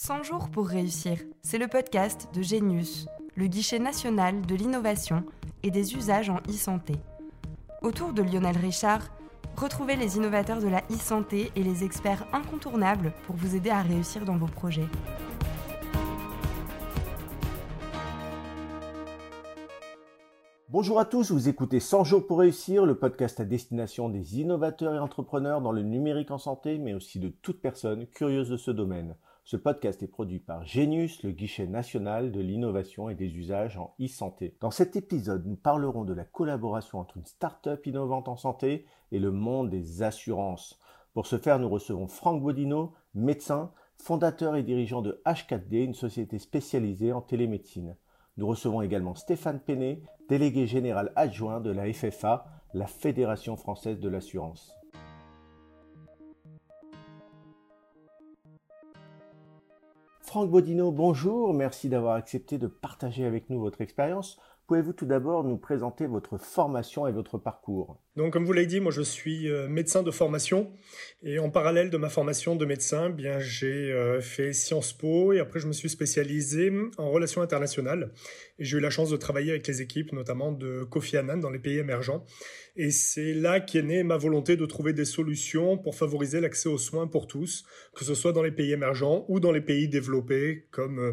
100 jours pour réussir, c'est le podcast de Genius, le guichet national de l'innovation et des usages en e-santé. Autour de Lionel Richard, retrouvez les innovateurs de la e-santé et les experts incontournables pour vous aider à réussir dans vos projets. Bonjour à tous, vous écoutez 100 jours pour réussir, le podcast à destination des innovateurs et entrepreneurs dans le numérique en santé, mais aussi de toute personne curieuse de ce domaine. Ce podcast est produit par Genius, le guichet national de l'innovation et des usages en e-santé. Dans cet épisode, nous parlerons de la collaboration entre une start-up innovante en santé et le monde des assurances. Pour ce faire, nous recevons Franck Bodino, médecin, fondateur et dirigeant de H4D, une société spécialisée en télémédecine. Nous recevons également Stéphane Penet, délégué général adjoint de la FFA, la Fédération française de l'assurance. Franck Bodino, bonjour, merci d'avoir accepté de partager avec nous votre expérience. Pouvez-vous tout d'abord nous présenter votre formation et votre parcours? Donc, comme vous l'avez dit, moi je suis euh, médecin de formation et en parallèle de ma formation de médecin, bien j'ai euh, fait Sciences Po et après je me suis spécialisé en relations internationales j'ai eu la chance de travailler avec les équipes, notamment de Kofi Annan dans les pays émergents. Et c'est là qu'est née ma volonté de trouver des solutions pour favoriser l'accès aux soins pour tous, que ce soit dans les pays émergents ou dans les pays développés comme euh,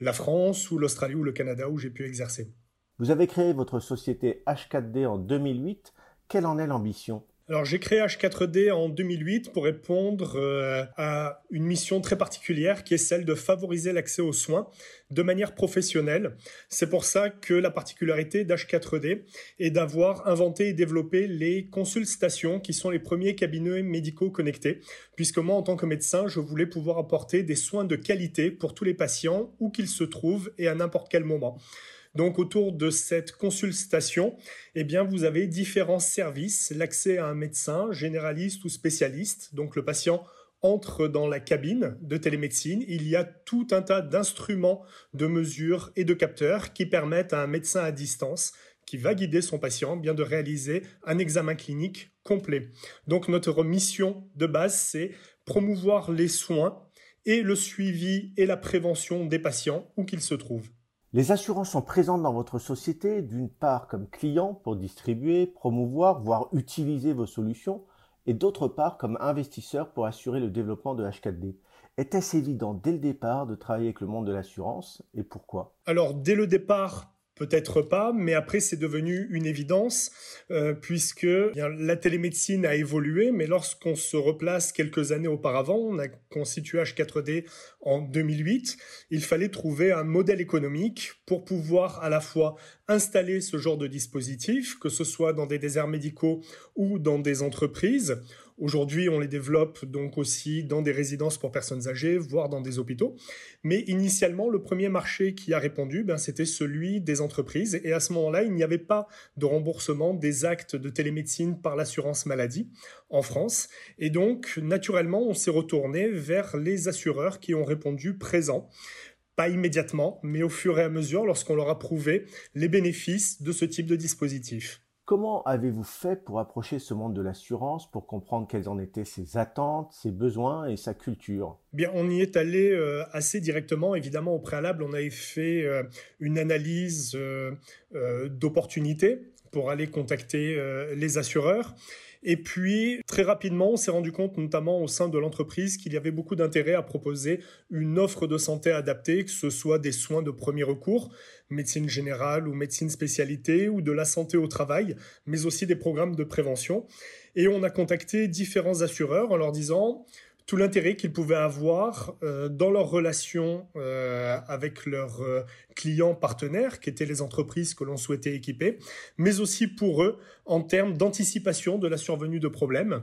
la France ou l'Australie ou le Canada où j'ai pu exercer. Vous avez créé votre société H4D en 2008. Quelle en est l'ambition? Alors j'ai créé H4D en 2008 pour répondre euh, à une mission très particulière qui est celle de favoriser l'accès aux soins de manière professionnelle. C'est pour ça que la particularité d'H4D est d'avoir inventé et développé les consultations qui sont les premiers cabinets médicaux connectés, puisque moi en tant que médecin, je voulais pouvoir apporter des soins de qualité pour tous les patients où qu'ils se trouvent et à n'importe quel moment. Donc autour de cette consultation, eh bien vous avez différents services, l'accès à un médecin généraliste ou spécialiste. Donc le patient entre dans la cabine de télémédecine, il y a tout un tas d'instruments, de mesures et de capteurs qui permettent à un médecin à distance qui va guider son patient bien de réaliser un examen clinique complet. Donc notre mission de base, c'est promouvoir les soins et le suivi et la prévention des patients où qu'ils se trouvent. Les assurances sont présentes dans votre société, d'une part comme clients pour distribuer, promouvoir, voire utiliser vos solutions, et d'autre part comme investisseurs pour assurer le développement de H4D. Était-ce évident dès le départ de travailler avec le monde de l'assurance et pourquoi? Alors dès le départ, Peut-être pas, mais après c'est devenu une évidence euh, puisque la télémédecine a évolué, mais lorsqu'on se replace quelques années auparavant, on a constitué H4D en 2008, il fallait trouver un modèle économique pour pouvoir à la fois installer ce genre de dispositif, que ce soit dans des déserts médicaux ou dans des entreprises, Aujourd'hui, on les développe donc aussi dans des résidences pour personnes âgées, voire dans des hôpitaux. Mais initialement, le premier marché qui a répondu, ben, c'était celui des entreprises. Et à ce moment-là, il n'y avait pas de remboursement des actes de télémédecine par l'assurance maladie en France. Et donc, naturellement, on s'est retourné vers les assureurs qui ont répondu présents pas immédiatement, mais au fur et à mesure lorsqu'on leur a prouvé les bénéfices de ce type de dispositif. Comment avez-vous fait pour approcher ce monde de l'assurance, pour comprendre quelles en étaient ses attentes, ses besoins et sa culture? Bien, on y est allé euh, assez directement. Évidemment, au préalable, on avait fait euh, une analyse euh, d'opportunités pour aller contacter les assureurs. Et puis, très rapidement, on s'est rendu compte, notamment au sein de l'entreprise, qu'il y avait beaucoup d'intérêt à proposer une offre de santé adaptée, que ce soit des soins de premier recours, médecine générale ou médecine spécialité, ou de la santé au travail, mais aussi des programmes de prévention. Et on a contacté différents assureurs en leur disant, tout l'intérêt qu'ils pouvaient avoir euh, dans leur relation euh, avec leurs euh, clients partenaires, qui étaient les entreprises que l'on souhaitait équiper, mais aussi pour eux en termes d'anticipation de la survenue de problèmes.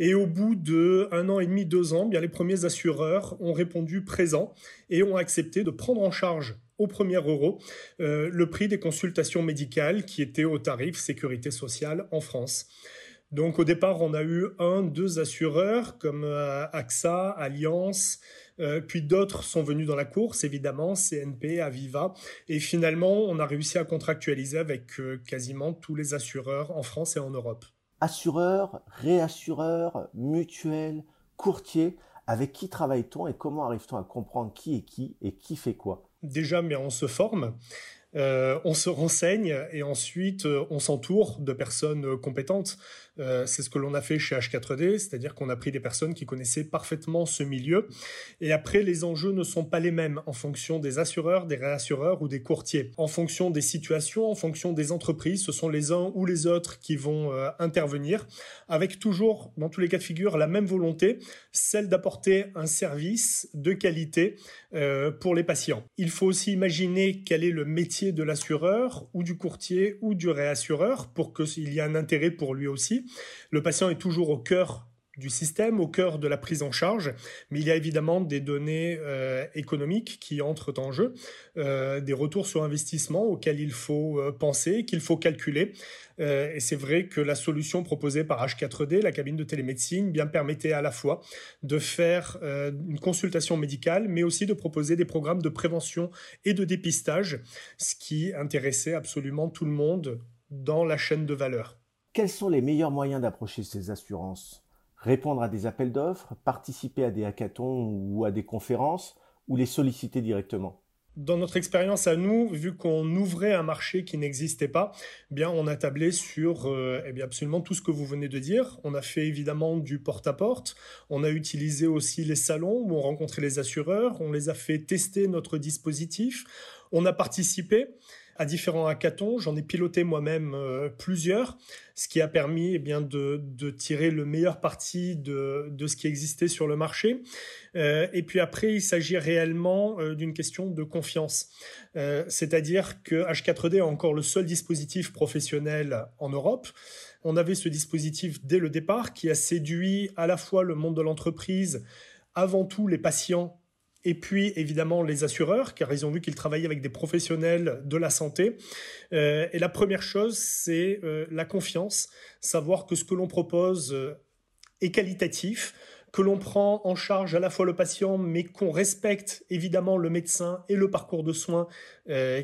Et au bout de un an et demi, deux ans, bien les premiers assureurs ont répondu présents et ont accepté de prendre en charge au premier euro le prix des consultations médicales qui étaient au tarif sécurité sociale en France. Donc au départ, on a eu un, deux assureurs comme euh, AXA, Alliance, euh, puis d'autres sont venus dans la course, évidemment, CNP, Aviva, et finalement, on a réussi à contractualiser avec euh, quasiment tous les assureurs en France et en Europe. Assureurs, réassureurs, mutuelles, courtiers, Avec qui travaille-t-on et comment arrive-t-on à comprendre qui est qui et qui fait quoi? Déjà, mais on se forme. Euh, on se renseigne et ensuite euh, on s'entoure de personnes euh, compétentes. c'est ce que l'on a fait chez H4D, c'est-à-dire qu'on a pris des personnes qui connaissaient parfaitement ce milieu. Et après, les enjeux ne sont pas les mêmes en fonction des assureurs, des réassureurs ou des courtiers. En fonction des situations, en fonction des entreprises, ce sont les uns ou les autres qui vont intervenir, avec toujours, dans tous les cas de figure, la même volonté, celle d'apporter un service de qualité pour les patients. Il faut aussi imaginer quel est le métier de l'assureur ou du courtier ou du réassureur pour qu'il y ait un intérêt pour lui aussi. Le patient est toujours au cœur du système, au cœur de la prise en charge, mais il y a évidemment des données euh, économiques qui entrent en jeu, euh, des retours sur investissement auxquels il faut euh, penser, qu'il faut calculer. et c'est vrai que la solution proposée par H4D, la cabine de télémédecine, bien permettait à la fois de faire une consultation médicale, mais aussi de proposer des programmes de prévention et de dépistage, ce qui intéressait absolument tout le monde dans la chaîne de valeur. Quels sont les meilleurs moyens d'approcher ces assurances? Répondre à des appels d'offres, participer à des hackathons ou à des conférences, ou les solliciter directement dans notre expérience à nous, vu qu'on ouvrait un marché qui n'existait pas, eh bien on a tablé sur euh, eh bien absolument tout ce que vous venez de dire. On a fait évidemment du porte-à-porte. On a utilisé aussi les salons où on rencontrait les assureurs. On les a fait tester notre dispositif. On a participé à différents hackathons. J'en ai piloté moi-même euh, plusieurs, ce qui a permis eh bien, de, tirer le meilleur parti de, de, ce qui existait sur le marché. Euh, et puis après, il s'agit réellement euh, d'une question de confiance. C'est-à-dire que H4D est encore le seul dispositif professionnel en Europe. On avait ce dispositif dès le départ qui a séduit à la fois le monde de l'entreprise, avant tout les patients et puis évidemment les assureurs, car ils ont vu qu'ils travaillaient avec des professionnels de la santé. Euh, et la première chose, c'est euh, la confiance, savoir que ce que l'on propose euh, est qualitatif, que l'on prend en charge à la fois le patient, mais qu'on respecte évidemment le médecin et le parcours de soins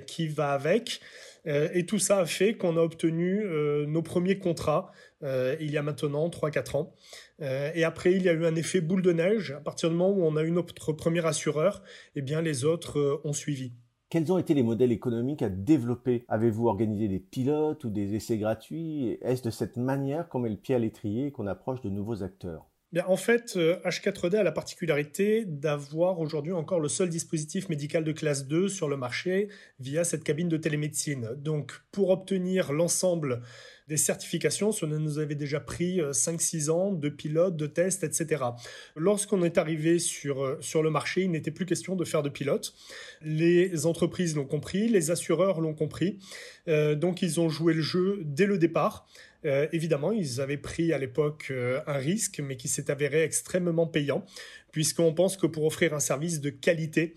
qui va avec. et tout ça a fait qu'on a obtenu nos premiers contrats il y a maintenant 3-4 ans. Euh, et après, il y a eu un effet boule de neige. À partir du moment où on a eu notre premier assureur, eh bien, les autres euh, ont suivi. Quels ont été les modèles économiques à développer? Avez-vous organisé des pilotes ou des essais gratuits? Est-ce de cette manière qu'on met le pied à l'étrier et qu'on approche de nouveaux acteurs? En fait, H4D euh, a la particularité d'avoir aujourd'hui encore le seul dispositif médical de classe 2 sur le marché via cette cabine de télémédecine. Donc, pour obtenir l'ensemble des certifications, cela nous avait déjà pris 5-6 euh, ans de pilotes, de tests, etc. Lorsqu'on est arrivé sur, euh, sur le marché, il n'était plus question de faire de pilotes. Les entreprises l'ont compris, les assureurs l'ont compris, donc ils ont joué le jeu dès le départ. Euh, évidemment, ils avaient pris à l'époque euh, un risque, mais qui s'est avéré extrêmement payant, puisqu'on pense que pour offrir un service de qualité,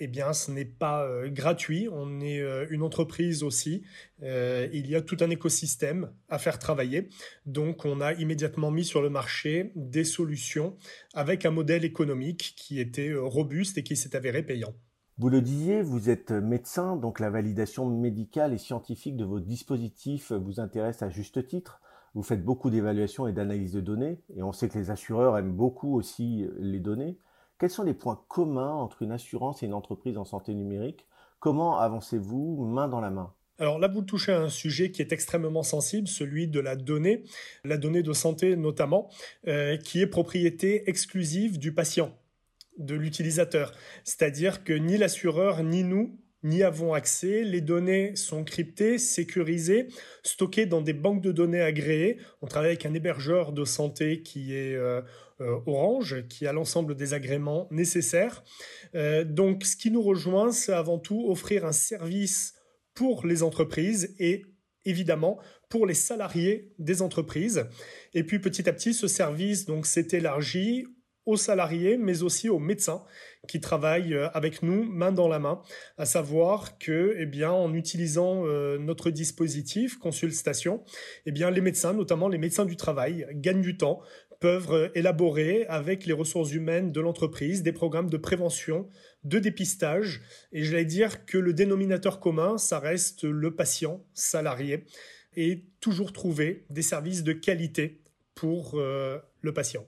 eh bien, ce n'est pas euh, gratuit. On est une entreprise aussi. il y a tout un écosystème à faire travailler. Donc, on a immédiatement mis sur le marché des solutions avec un modèle économique qui était robuste et qui s'est avéré payant. Vous le disiez, vous êtes médecin, donc la validation médicale et scientifique de vos dispositifs vous intéresse à juste titre. Vous faites beaucoup d'évaluations et d'analyses de données, et on sait que les assureurs aiment beaucoup aussi les données. Quels sont les points communs entre une assurance et une entreprise en santé numérique? Comment avancez-vous main dans la main? Alors là, vous touchez à un sujet qui est extrêmement sensible, celui de la donnée, la donnée de santé notamment, euh, qui est propriété exclusive du patient de l'utilisateur. C'est-à-dire que ni l'assureur ni nous n'y avons accès. Les données sont cryptées, sécurisées, stockées dans des banques de données agréées. On travaille avec un hébergeur de santé qui est euh, Orange, qui a l'ensemble des agréments nécessaires. Euh, donc ce qui nous rejoint, c'est avant tout offrir un service pour les entreprises et évidemment pour les salariés des entreprises. Et puis petit à petit, ce service donc s'est élargi aux salariés, mais aussi aux médecins qui travaillent euh, avec nous main dans la main, à savoir que, eh bien, en utilisant euh, notre dispositif consultation, eh bien, les médecins, notamment les médecins du travail, gagnent du temps, peuvent euh, élaborer avec les ressources humaines de l'entreprise des programmes de prévention, de dépistage, et j'allais dire que le dénominateur commun, ça reste le patient salarié, et toujours trouver des services de qualité pour le patient.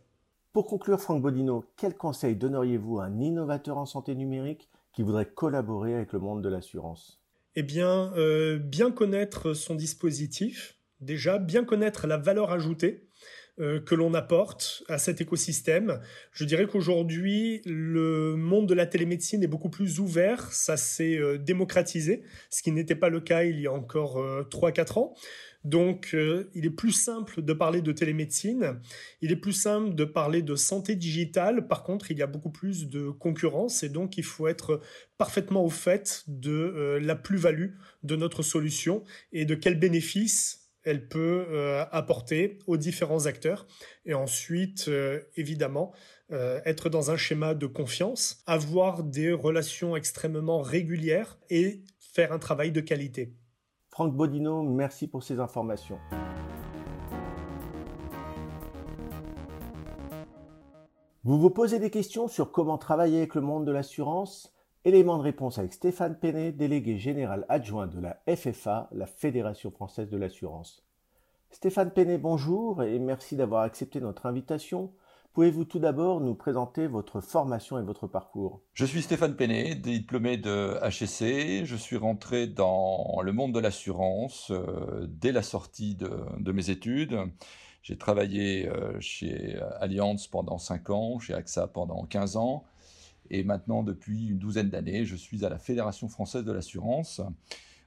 Pour conclure, Franck Bodino, quel conseil donneriez-vous à un innovateur en santé numérique qui voudrait collaborer avec le monde de l'assurance? Eh bien, euh, bien connaître son dispositif, déjà, bien connaître la valeur ajoutée. euh, que l'on apporte à cet écosystème. Je dirais qu'aujourd'hui, le monde de la télémédecine est beaucoup plus ouvert, ça s'est euh, démocratisé, ce qui n'était pas le cas il y a encore 3-4 euh, ans. Donc, il est plus simple de parler de télémédecine, il est plus simple de parler de santé digitale. Par contre, il y a beaucoup plus de concurrence et donc il faut être parfaitement au fait de la plus-value de notre solution et de quels bénéfices elle peut euh, apporter aux différents acteurs. Et ensuite, euh, évidemment, euh, être dans un schéma de confiance, avoir des relations extrêmement régulières et faire un travail de qualité. Franck Bodino, merci pour ces informations. Vous vous posez des questions sur comment travailler avec le monde de l'assurance? Élément de réponse avec Stéphane Penet, délégué général adjoint de la FFA, la Fédération française de l'assurance. Stéphane Penet, bonjour et merci d'avoir accepté notre invitation. Pouvez-vous tout d'abord nous présenter votre formation et votre parcours? Je suis Stéphane Penet, diplômé de HEC. Je suis rentré dans le monde de l'assurance euh, dès la sortie de, de mes études. J'ai travaillé euh, chez Allianz pendant 5 ans, chez AXA pendant 15 ans. Et maintenant, depuis une douzaine d'années, je suis à la Fédération française de l'assurance,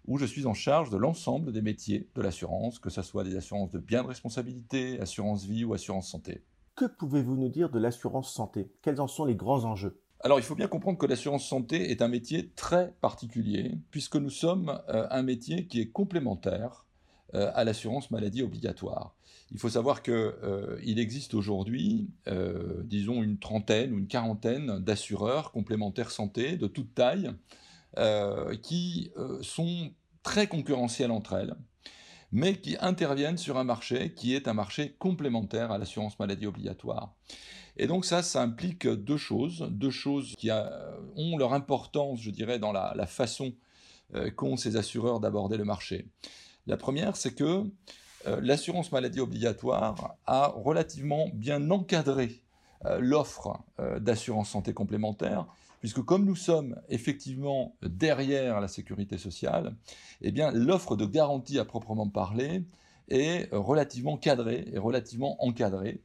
où je suis en charge de l'ensemble des métiers de l'assurance, que ce soit des assurances de biens de responsabilité, assurance vie ou assurance santé. Que pouvez-vous nous dire de l'assurance santé? Quels en sont les grands enjeux? Alors il faut bien comprendre que l'assurance santé est un métier très particulier, puisque nous sommes euh, un métier qui est complémentaire à l'assurance maladie obligatoire. Il faut savoir qu'il euh, existe aujourd'hui, euh, disons, une trentaine ou une quarantaine d'assureurs complémentaires santé de toute taille euh, qui sont très concurrentiels entre elles, mais qui interviennent sur un marché qui est un marché complémentaire à l'assurance maladie obligatoire. Et donc ça, ça implique deux choses, deux choses qui ont leur importance, je dirais, dans la façon qu'ont ces assureurs d'aborder le marché. La première, c'est que euh, l'assurance maladie obligatoire a relativement bien encadré euh, l'offre euh, d'assurance santé complémentaire, puisque comme nous sommes effectivement derrière la sécurité sociale, eh bien l'offre de garantie à proprement parler est relativement cadrée et relativement encadrée,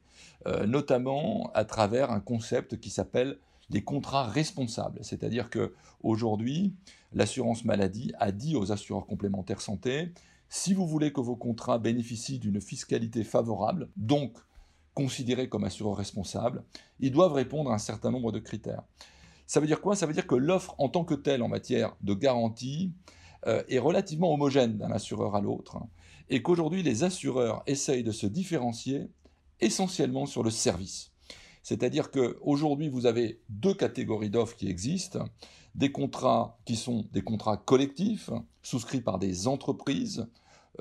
notamment à travers un concept qui s'appelle les contrats responsables. C'est-à-dire que aujourd'hui, l'assurance maladie a dit aux assureurs complémentaires santé si vous voulez que vos contrats bénéficient d'une fiscalité favorable, donc considérés comme assureurs responsables, ils doivent répondre à un certain nombre de critères. Ça veut dire quoi? Ça veut dire que l'offre en tant que telle en matière de garantie euh, est relativement homogène d'un assureur à l'autre et qu'aujourd'hui les assureurs essayent de se différencier essentiellement sur le service. C'est-à-dire qu'aujourd'hui vous avez deux catégories d'offres qui existent des contrats qui sont des contrats collectifs, souscrits par des entreprises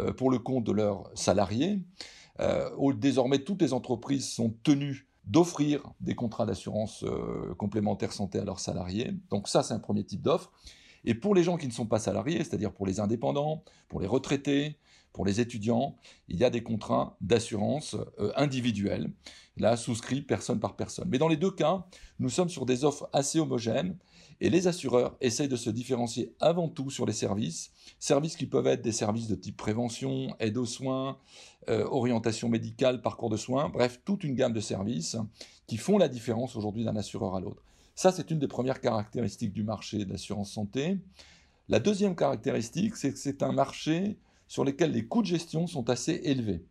euh, pour le compte de leurs salariés. Euh, désormais, toutes les entreprises sont tenues d'offrir des contrats d'assurance euh, complémentaire santé à leurs salariés. Donc ça, c'est un premier type d'offre. Et pour les gens qui ne sont pas salariés, c'est-à-dire pour les indépendants, pour les retraités, pour les étudiants, il y a des contrats d'assurance individuels, là souscrits personne par personne. Mais dans les deux cas, nous sommes sur des offres assez homogènes et les assureurs essayent de se différencier avant tout sur les services, services qui peuvent être des services de type prévention, aide aux soins, euh, orientation médicale, parcours de soins, bref, toute une gamme de services qui font la différence aujourd'hui d'un assureur à l'autre. Ça, c'est une des premières caractéristiques du marché de l'assurance santé. La deuxième caractéristique, c'est que c'est un marché sur lequel les coûts de gestion sont assez élevés.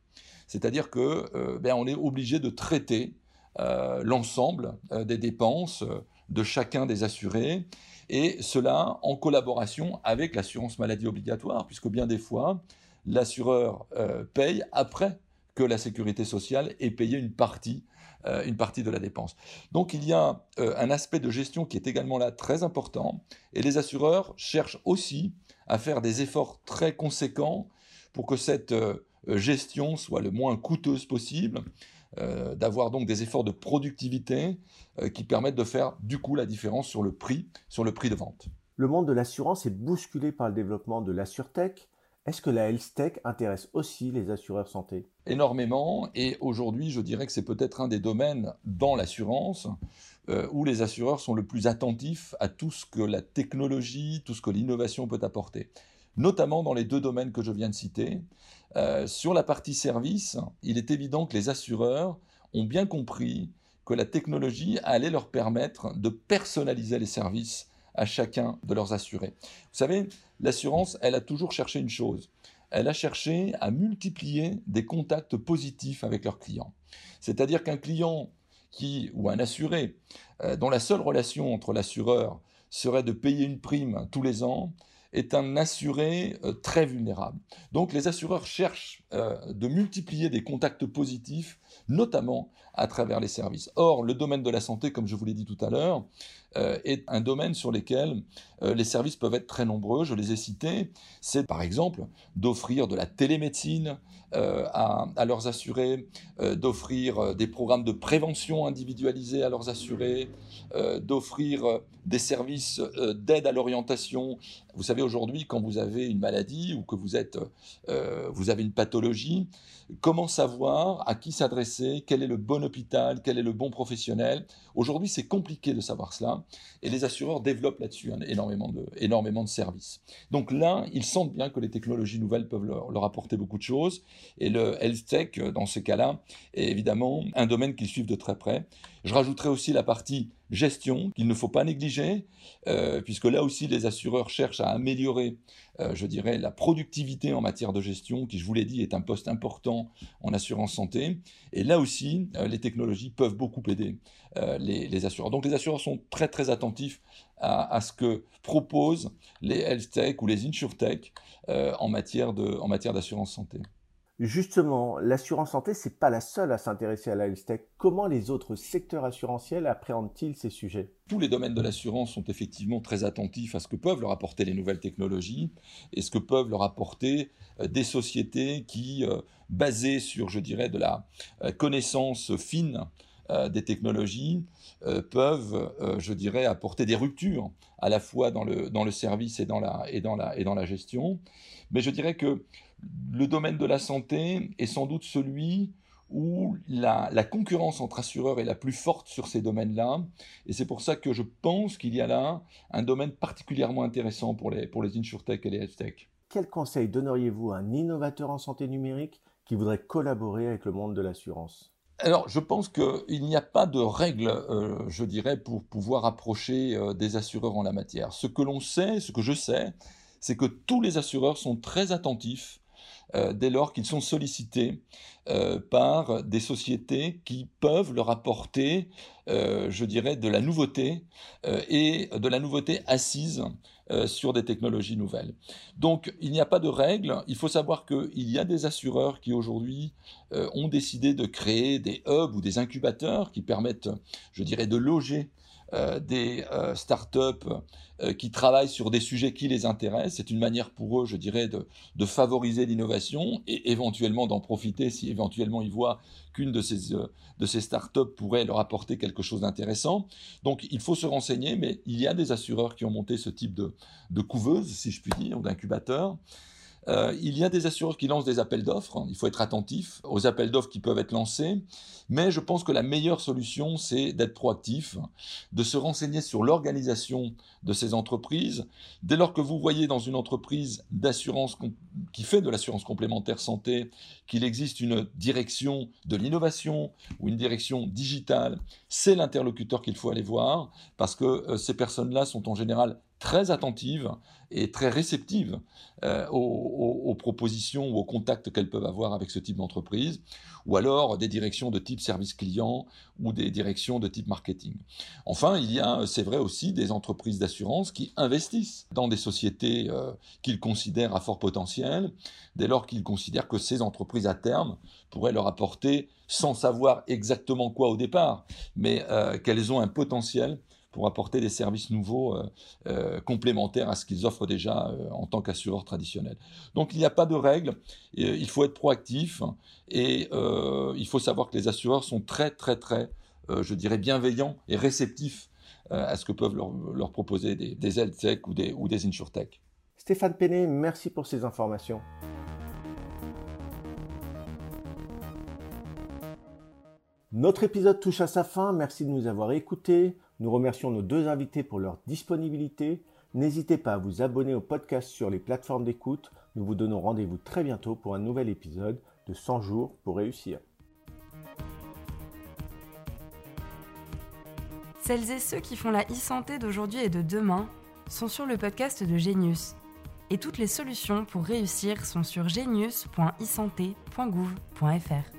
C'est-à-dire que euh, ben, on est obligé de traiter euh, l'ensemble des dépenses de chacun des assurés, et cela en collaboration avec l'assurance maladie obligatoire, puisque bien des fois, l'assureur euh, paye après que la sécurité sociale ait payé une partie, euh, une partie de la dépense. Donc il y a euh, un aspect de gestion qui est également là très important, et les assureurs cherchent aussi à faire des efforts très conséquents pour que cette gestion soit le moins coûteuse possible, euh, d'avoir donc des efforts de productivité euh, qui permettent de faire du coup la différence sur le prix, sur le prix de vente. Le monde de l'assurance est bousculé par le développement de l'assurtech. Est-ce que la health tech intéresse aussi les assureurs santé? Énormément, et aujourd'hui je dirais que c'est peut-être un des domaines dans l'assurance euh, où les assureurs sont le plus attentifs à tout ce que la technologie, tout ce que l'innovation peut apporter, notamment dans les deux domaines que je viens de citer. Euh, sur la partie service, il est évident que les assureurs ont bien compris que la technologie allait leur permettre de personnaliser les services à chacun de leurs assurés. Vous savez, l'assurance, elle a toujours cherché une chose. Elle a cherché à multiplier des contacts positifs avec leurs clients. C'est-à-dire qu'un client qui, ou un assuré, euh, dont la seule relation entre l'assureur serait de payer une prime tous les ans, est un assuré euh, très vulnérable. Donc les assureurs cherchent euh, de multiplier des contacts positifs, notamment à travers les services. Or, le domaine de la santé, comme je vous l'ai dit tout à l'heure, euh, est un domaine sur lequel les services peuvent être très nombreux. Je les ai cités. C'est par exemple d'offrir de la télémédecine à, à, leurs assurés, d'offrir des programmes de prévention individualisés à leurs assurés, d'offrir des services d'aide à l'orientation. Vous savez, aujourd'hui, quand vous avez une maladie ou que vous, êtes, vous avez une pathologie, comment savoir à qui s'adresser, quel est le bon hôpital, quel est le bon professionnel. Aujourd'hui, c'est compliqué de savoir cela et les assureurs développent là-dessus énormément, de, services. Donc là, ils sentent bien que les technologies nouvelles peuvent leur, leur apporter beaucoup de choses et le health tech, dans ce cas-là, est évidemment un domaine qu'ils suivent de très près. Je rajouterai aussi la partie gestion qu'il ne faut pas négliger, euh, puisque là aussi les assureurs cherchent à améliorer, euh, je dirais, la productivité en matière de gestion, qui, je vous l'ai dit, est un poste important en assurance santé. Et là aussi, euh, les technologies peuvent beaucoup aider les, assureurs. Donc les assureurs sont très très attentifs à, ce que proposent les health tech ou les insurtech en matière d'assurance santé. Justement, l'assurance santé, c'est pas la seule à s'intéresser à la health. Comment les autres secteurs assurantiels appréhendent-ils ces sujets? Tous les domaines de l'assurance sont effectivement très attentifs à ce que peuvent leur apporter les nouvelles technologies et ce que peuvent leur apporter euh, des sociétés qui, euh, basées sur, je dirais, de la euh, connaissance fine des technologies, peuvent, je dirais, apporter des ruptures à la fois dans le, dans le service et dans, la, et, dans la, et dans la gestion. Mais je dirais que le domaine de la santé est sans doute celui où la, concurrence entre assureurs est la plus forte sur ces domaines-là. Et c'est pour ça que je pense qu'il y a là un domaine particulièrement intéressant pour les, pour les insurtech et les healthtech. Quel conseil donneriez-vous à un innovateur en santé numérique qui voudrait collaborer avec le monde de l'assurance? Alors, je pense qu'il n'y a pas de règle, euh, je dirais, pour pouvoir approcher euh, des assureurs en la matière. Ce que l'on sait, ce que je sais, c'est que tous les assureurs sont très attentifs euh, dès lors qu'ils sont sollicités euh, par des sociétés qui peuvent leur apporter, euh, je dirais, de la nouveauté et de la nouveauté assise sur des technologies nouvelles. Donc il n'y a pas de règle, il faut savoir qu'il y a des assureurs qui aujourd'hui ont décidé de créer des hubs ou des incubateurs qui permettent, je dirais, de loger euh, des euh, startups euh, qui travaillent sur des sujets qui les intéressent. C'est une manière pour eux, je dirais, de, favoriser l'innovation et éventuellement d'en profiter si éventuellement ils voient qu'une de ces, de ces startups pourrait leur apporter quelque chose d'intéressant. Donc il faut se renseigner, mais il y a des assureurs qui ont monté ce type de, de couveuse, si je puis dire, d'incubateur. Euh, il y a des assureurs qui lancent des appels d'offres. Il faut être attentif aux appels d'offres qui peuvent être lancés. Mais je pense que la meilleure solution, c'est d'être proactif, de se renseigner sur l'organisation de ces entreprises. Dès lors que vous voyez dans une entreprise d'assurance qui fait de l'assurance complémentaire santé qu'il existe une direction de l'innovation ou une direction digitale, c'est l'interlocuteur qu'il faut aller voir parce que euh, ces personnes-là sont en général très attentive et très réceptive euh, aux, propositions ou aux contacts qu'elles peuvent avoir avec ce type d'entreprise, ou alors des directions de type service client ou des directions de type marketing. Enfin, il y a, c'est vrai aussi, des entreprises d'assurance qui investissent dans des sociétés euh, qu'ils considèrent à fort potentiel, dès lors qu'ils considèrent que ces entreprises à terme pourraient leur apporter, sans savoir exactement quoi au départ, mais euh, qu'elles ont un potentiel pour apporter des services nouveaux euh, euh, complémentaires à ce qu'ils offrent déjà euh, en tant qu'assureurs traditionnels. Donc il n'y a pas de règle, il faut être proactif et il faut savoir que les assureurs sont très très très, je dirais, bienveillants et réceptifs à ce que peuvent leur, proposer des, des ou des, ou des insurtech. Stéphane Penet, merci pour ces informations. Notre épisode touche à sa fin, merci de nous avoir écoutés. Nous remercions nos deux invités pour leur disponibilité. N'hésitez pas à vous abonner au podcast sur les plateformes d'écoute. Nous vous donnons rendez-vous très bientôt pour un nouvel épisode de 100 jours pour réussir. Celles et ceux qui font la e-santé d'aujourd'hui et de demain sont sur le podcast de Genius. Et toutes les solutions pour réussir sont sur genius.isanté.gouv.fr.